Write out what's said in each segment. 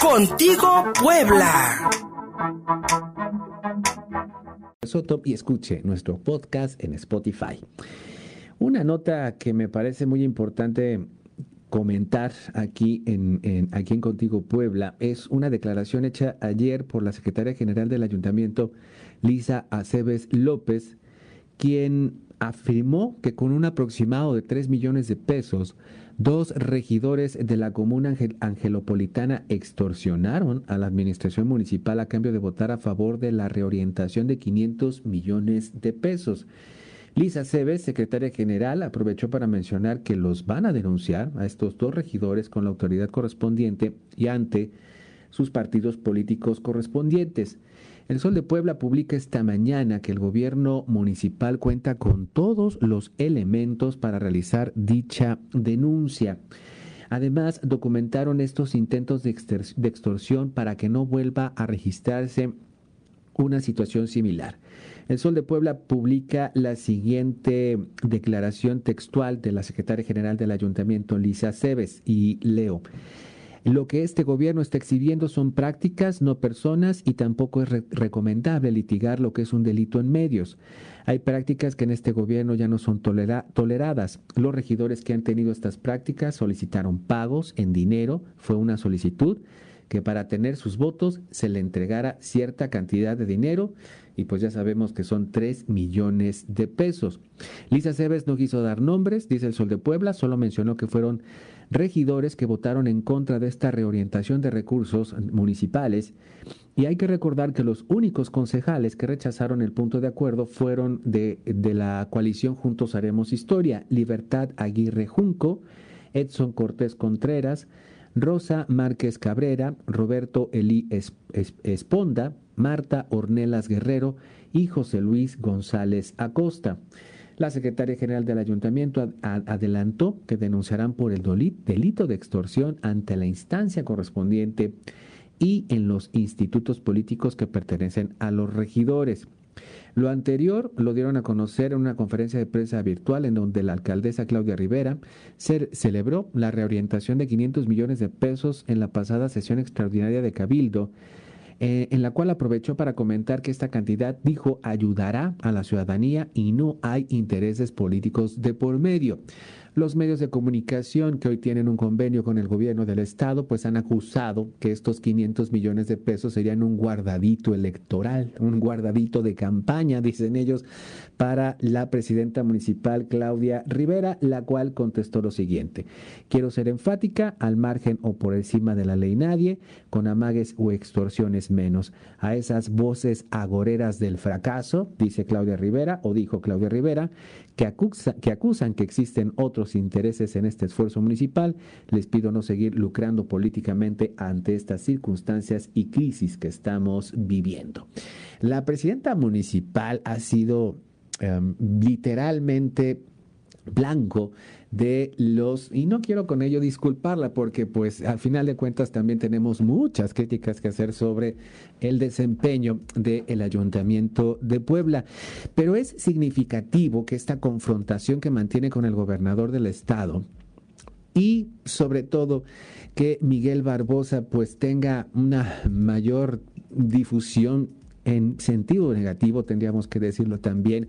Contigo Puebla. Soto y escuche nuestro podcast en Spotify. Una nota que me parece muy importante comentar aquí en, aquí en Contigo Puebla es una declaración hecha ayer por la secretaria general del ayuntamiento, Lisa Aceves López, quien afirmó que con un aproximado de 3 millones de pesos, dos regidores de la comuna angelopolitana extorsionaron a la administración municipal a cambio de votar a favor de la reorientación de 500 millones de pesos. Lisa Cebes, secretaria general, aprovechó para mencionar que los van a denunciar a estos dos regidores con la autoridad correspondiente y ante sus partidos políticos correspondientes. El Sol de Puebla publica esta mañana que el gobierno municipal cuenta con todos los elementos para realizar dicha denuncia. Además, documentaron estos intentos de, extorsión para que no vuelva a registrarse una situación similar. El Sol de Puebla publica la siguiente declaración textual de la secretaria general del ayuntamiento, Lisa Cebes, y leo. Lo que este gobierno está exhibiendo son prácticas, no personas, y tampoco es recomendable litigar lo que es un delito en medios. Hay prácticas que en este gobierno ya no son toleradas. Los regidores que han tenido estas prácticas solicitaron pagos en dinero, fue una solicitud que para tener sus votos se le entregara cierta cantidad de dinero y pues ya sabemos que son 3 millones de pesos. Lisa Cebes no quiso dar nombres, dice el Sol de Puebla, solo mencionó que fueron regidores que votaron en contra de esta reorientación de recursos municipales y hay que recordar que los únicos concejales que rechazaron el punto de acuerdo fueron de, de la coalición Juntos Haremos Historia, Libertad Aguirre Junco, Edson Cortés Contreras, Rosa Márquez Cabrera, Roberto Elí Esponda, Marta Ornelas Guerrero y José Luis González Acosta. La secretaria general del ayuntamiento adelantó que denunciarán por el delito de extorsión ante la instancia correspondiente y en los institutos políticos que pertenecen a los regidores. Lo anterior lo dieron a conocer en una conferencia de prensa virtual en donde la alcaldesa Claudia Rivera celebró la reorientación de 500 millones de pesos en la pasada sesión extraordinaria de Cabildo eh, en la cual aprovechó para comentar que esta cantidad, dijo, ayudará a la ciudadanía y no hay intereses políticos de por medio. Los medios de comunicación que hoy tienen un convenio con el gobierno del estado, pues han acusado que estos 500 millones de pesos serían un guardadito electoral, un guardadito de campaña, dicen ellos, para la presidenta municipal Claudia Rivera, la cual contestó lo siguiente. Quiero ser enfática, al margen o por encima de la ley nadie, con amagues o extorsiones menos. A esas voces agoreras del fracaso, dice Claudia Rivera, o dijo Claudia Rivera, que, acusan que existen otros intereses en este esfuerzo municipal, les pido no seguir lucrando políticamente ante estas circunstancias y crisis que estamos viviendo. La presidenta municipal ha sido em, literalmente blanco de los, y no quiero con ello disculparla porque pues al final de cuentas también tenemos muchas críticas que hacer sobre el desempeño del ayuntamiento de Puebla, pero es significativo que esta confrontación que mantiene con el gobernador del estado y sobre todo que Miguel Barbosa pues tenga una mayor difusión en sentido negativo, tendríamos que decirlo también,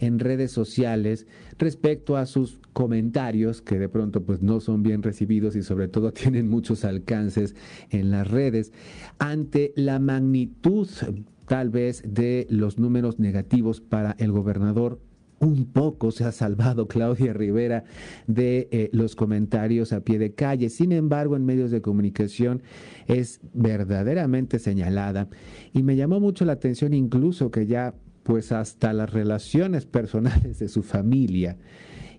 en redes sociales respecto a sus comentarios que de pronto pues no son bien recibidos y sobre todo tienen muchos alcances en las redes. Ante la magnitud tal vez de los números negativos para el gobernador un poco se ha salvado Claudia Rivera de eh, los comentarios a pie de calle. Sin embargo, en medios de comunicación es verdaderamente señalada y me llamó mucho la atención incluso que ya pues hasta las relaciones personales de su familia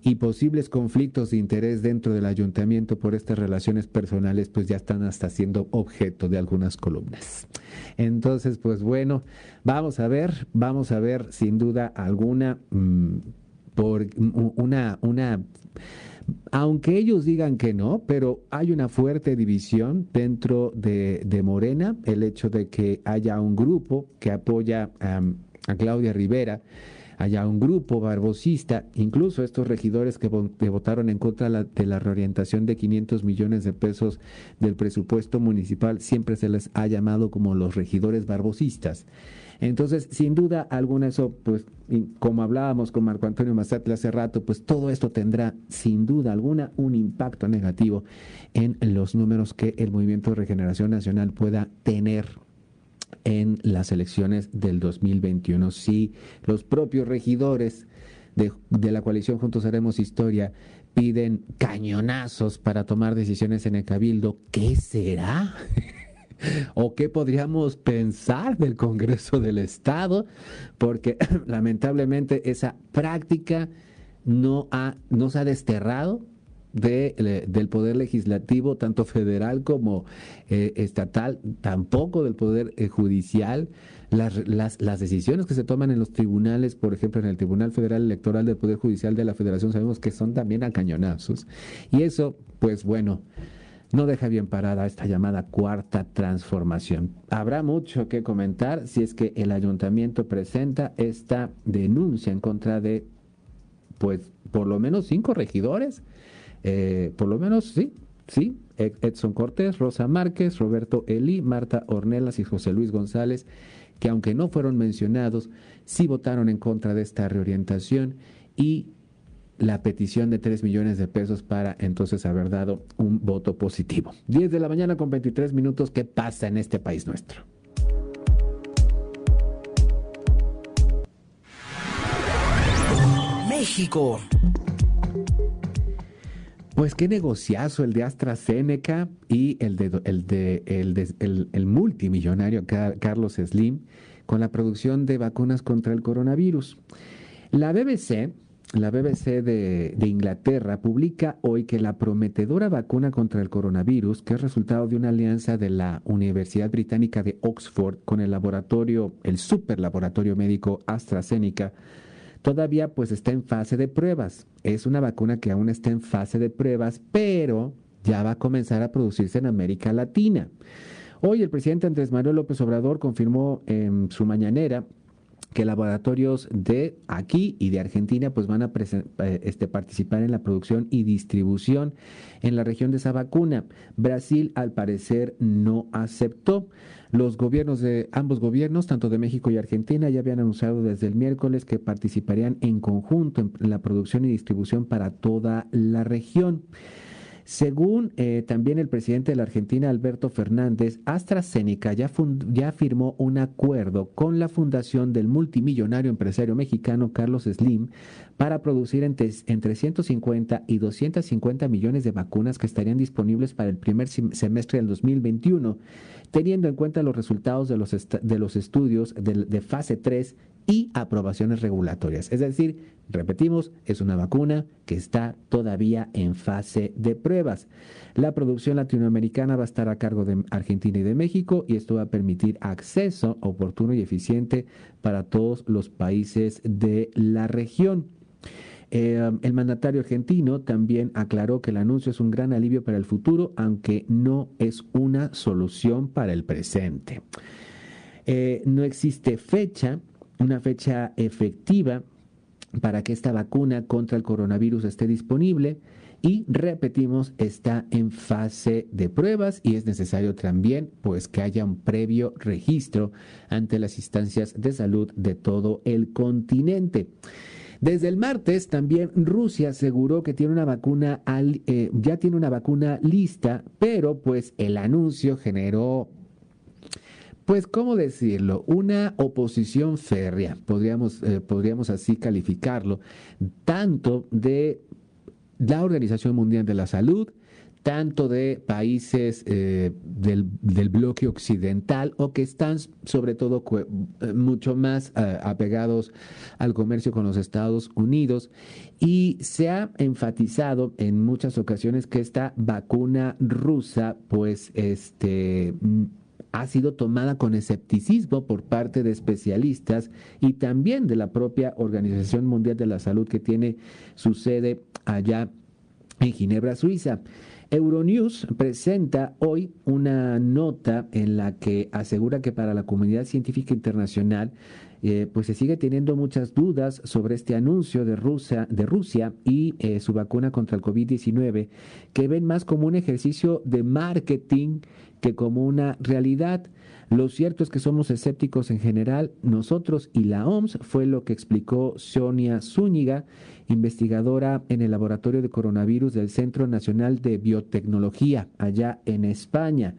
y posibles conflictos de interés dentro del ayuntamiento por estas relaciones personales, pues ya están hasta siendo objeto de algunas columnas. Entonces, pues bueno, vamos a ver, vamos a ver sin duda alguna mm, por una, una aunque ellos digan que no, pero hay una fuerte división dentro de, Morena, el hecho de que haya un grupo que apoya a Claudia Rivera, haya un grupo barbosista, incluso estos regidores que, votaron en contra de la reorientación de 500 millones de pesos del presupuesto municipal, siempre se les ha llamado como los regidores barbosistas. Entonces, sin duda alguna, eso, pues, como hablábamos con Marco Antonio Mazatla hace rato, pues todo esto tendrá, sin duda alguna, un impacto negativo en los números que el Movimiento de Regeneración Nacional pueda tener en las elecciones del 2021. Si los propios regidores de, la coalición Juntos Haremos Historia piden cañonazos para tomar decisiones en el cabildo, ¿qué será? o qué podríamos pensar del Congreso del Estado, porque lamentablemente esa práctica no, ha, no se ha desterrado de, del poder legislativo, tanto federal como eh, estatal, tampoco del poder eh, judicial. Las, las, las, decisiones que se toman en los tribunales, por ejemplo, en el Tribunal Federal Electoral del Poder Judicial de la Federación, sabemos que son también a cañonazos. Y eso, pues bueno, no deja bien parada esta llamada cuarta transformación. Habrá mucho que comentar si es que el ayuntamiento presenta esta denuncia en contra de, pues, por lo menos cinco regidores, eh, por lo menos, sí, sí, Edson Cortés, Rosa Márquez, Roberto Elí, Marta Ornelas y José Luis González, que aunque no fueron mencionados, sí votaron en contra de esta reorientación y la petición de 3 millones de pesos para entonces haber dado un voto positivo. 10 de la mañana con 23 minutos, ¿qué pasa en este país nuestro? México. Pues qué negociazo el de AstraZeneca y el de el de el, el multimillonario Carlos Slim con la producción de vacunas contra el coronavirus. La BBC la BBC de, Inglaterra publica hoy que la prometedora vacuna contra el coronavirus, que es resultado de una alianza de la Universidad Británica de Oxford con el laboratorio, el superlaboratorio médico AstraZeneca, todavía pues está en fase de pruebas. Es una vacuna que aún está en fase de pruebas, pero ya va a comenzar a producirse en América Latina. Hoy el presidente Andrés Manuel López Obrador confirmó en su mañanera que laboratorios de aquí y de Argentina pues van a eh, este, participar en la producción y distribución en la región de esa vacuna. Brasil al parecer no aceptó. Los gobiernos de ambos gobiernos, tanto de México y Argentina, ya habían anunciado desde el miércoles que participarían en conjunto en la producción y distribución para toda la región. Según eh, también el presidente de la Argentina, Alberto Fernández, AstraZeneca ya, ya firmó un acuerdo con la fundación del multimillonario empresario mexicano Carlos Slim para producir entre, entre 150 y 250 millones de vacunas que estarían disponibles para el primer semestre del 2021, teniendo en cuenta los resultados de los, de los estudios de, de fase 3 y aprobaciones regulatorias. Es decir, repetimos, es una vacuna que está todavía en fase de pruebas. La producción latinoamericana va a estar a cargo de Argentina y de México y esto va a permitir acceso oportuno y eficiente para todos los países de la región. Eh, el mandatario argentino también aclaró que el anuncio es un gran alivio para el futuro, aunque no es una solución para el presente. Eh, no existe fecha una fecha efectiva para que esta vacuna contra el coronavirus esté disponible y repetimos, está en fase de pruebas y es necesario también pues que haya un previo registro ante las instancias de salud de todo el continente. Desde el martes también Rusia aseguró que tiene una vacuna, eh, ya tiene una vacuna lista, pero pues el anuncio generó pues, ¿cómo decirlo? Una oposición férrea, podríamos, eh, podríamos así calificarlo, tanto de la Organización Mundial de la Salud, tanto de países eh, del, bloque occidental o que están sobre todo eh, mucho más apegados al comercio con los Estados Unidos y se ha enfatizado en muchas ocasiones que esta vacuna rusa pues este ha sido tomada con escepticismo por parte de especialistas y también de la propia Organización Mundial de la Salud que tiene su sede allá en Ginebra, Suiza. Euronews presenta hoy una nota en la que asegura que para la comunidad científica internacional eh, pues se sigue teniendo muchas dudas sobre este anuncio de Rusia, de Rusia y eh, su vacuna contra el COVID-19, que ven más como un ejercicio de marketing que como una realidad. Lo cierto es que somos escépticos en general, nosotros y la OMS, fue lo que explicó Sonia Zúñiga, investigadora en el Laboratorio de Coronavirus del Centro Nacional de Biotecnología, allá en España.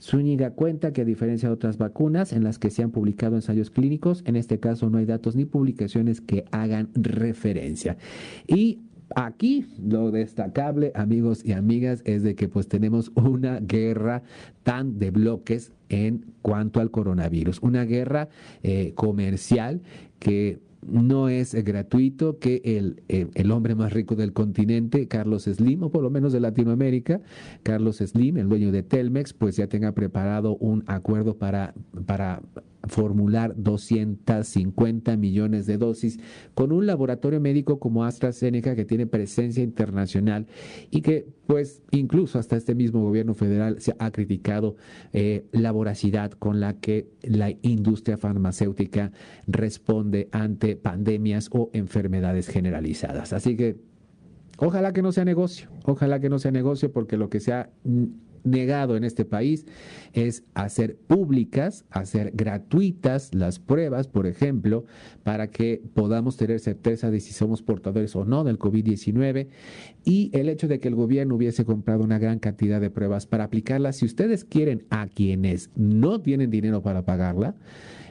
Zúñiga cuenta que a diferencia de otras vacunas en las que se han publicado ensayos clínicos, en este caso no hay datos ni publicaciones que hagan referencia. Y Aquí lo destacable, amigos y amigas, es de que pues tenemos una guerra tan de bloques en cuanto al coronavirus, una guerra eh, comercial que no es gratuito que el, eh, el, hombre más rico del continente, Carlos Slim, o por lo menos de Latinoamérica, Carlos Slim, el dueño de Telmex, pues ya tenga preparado un acuerdo para, para formular 250 millones de dosis con un laboratorio médico como AstraZeneca que tiene presencia internacional y que pues incluso hasta este mismo gobierno federal se ha criticado eh, la voracidad con la que la industria farmacéutica responde ante pandemias o enfermedades generalizadas. Así que ojalá que no sea negocio, ojalá que no sea negocio porque lo que sea negado en este país es hacer públicas, hacer gratuitas las pruebas, por ejemplo, para que podamos tener certeza de si somos portadores o no del COVID-19 y el hecho de que el gobierno hubiese comprado una gran cantidad de pruebas para aplicarlas, si ustedes quieren a quienes no tienen dinero para pagarla,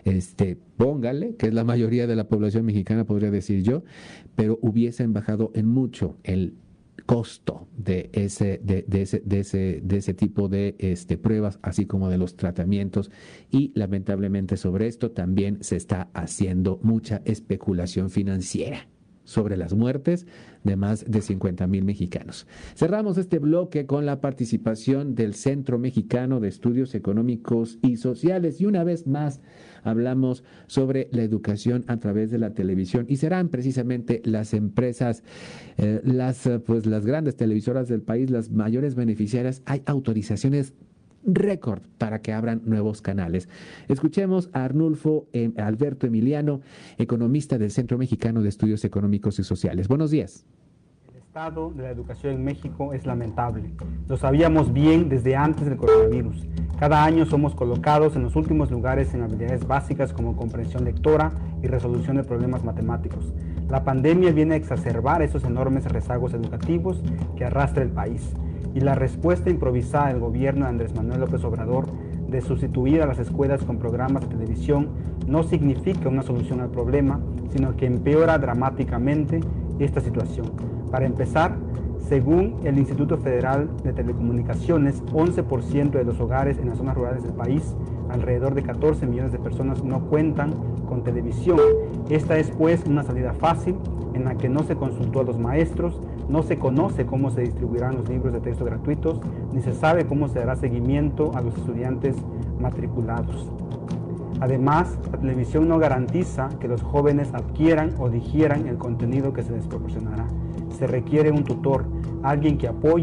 este, póngale, que es la mayoría de la población mexicana, podría decir yo, pero hubiesen bajado en mucho el costo de ese, de, ese, de ese, de ese tipo de este, pruebas, así como de los tratamientos. Y lamentablemente sobre esto también se está haciendo mucha especulación financiera sobre las muertes de más de 50 mil mexicanos. Cerramos este bloque con la participación del Centro Mexicano de Estudios Económicos y Sociales y una vez más hablamos sobre la educación a través de la televisión y serán precisamente las empresas, eh, las, pues, las grandes televisoras del país, las mayores beneficiarias. Hay autorizaciones récord para que abran nuevos canales. Escuchemos a Arnulfo eh, Alberto Emiliano, economista del Centro Mexicano de Estudios Económicos y Sociales. Buenos días. El estado de la educación en México es lamentable. Lo sabíamos bien desde antes del coronavirus. Cada año somos colocados en los últimos lugares en habilidades básicas como comprensión lectora y resolución de problemas matemáticos. La pandemia viene a exacerbar esos enormes rezagos educativos que arrastra el país y la respuesta improvisada del gobierno de Andrés Manuel López Obrador de sustituir a las escuelas con programas de televisión no significa una solución al problema, sino que empeora dramáticamente esta situación. Para empezar, según el Instituto Federal de Telecomunicaciones, 11% de los hogares en las zonas rurales del país, alrededor de 14 millones de personas no cuentan con televisión. Esta es pues una salida fácil en la que no se consultó a los maestros, no se conoce cómo se distribuirán los libros de texto gratuitos, ni se sabe cómo se dará seguimiento a los estudiantes matriculados. Además, la televisión no garantiza que los jóvenes adquieran o digieran el contenido que se les proporcionará. Se requiere un tutor, alguien que apoye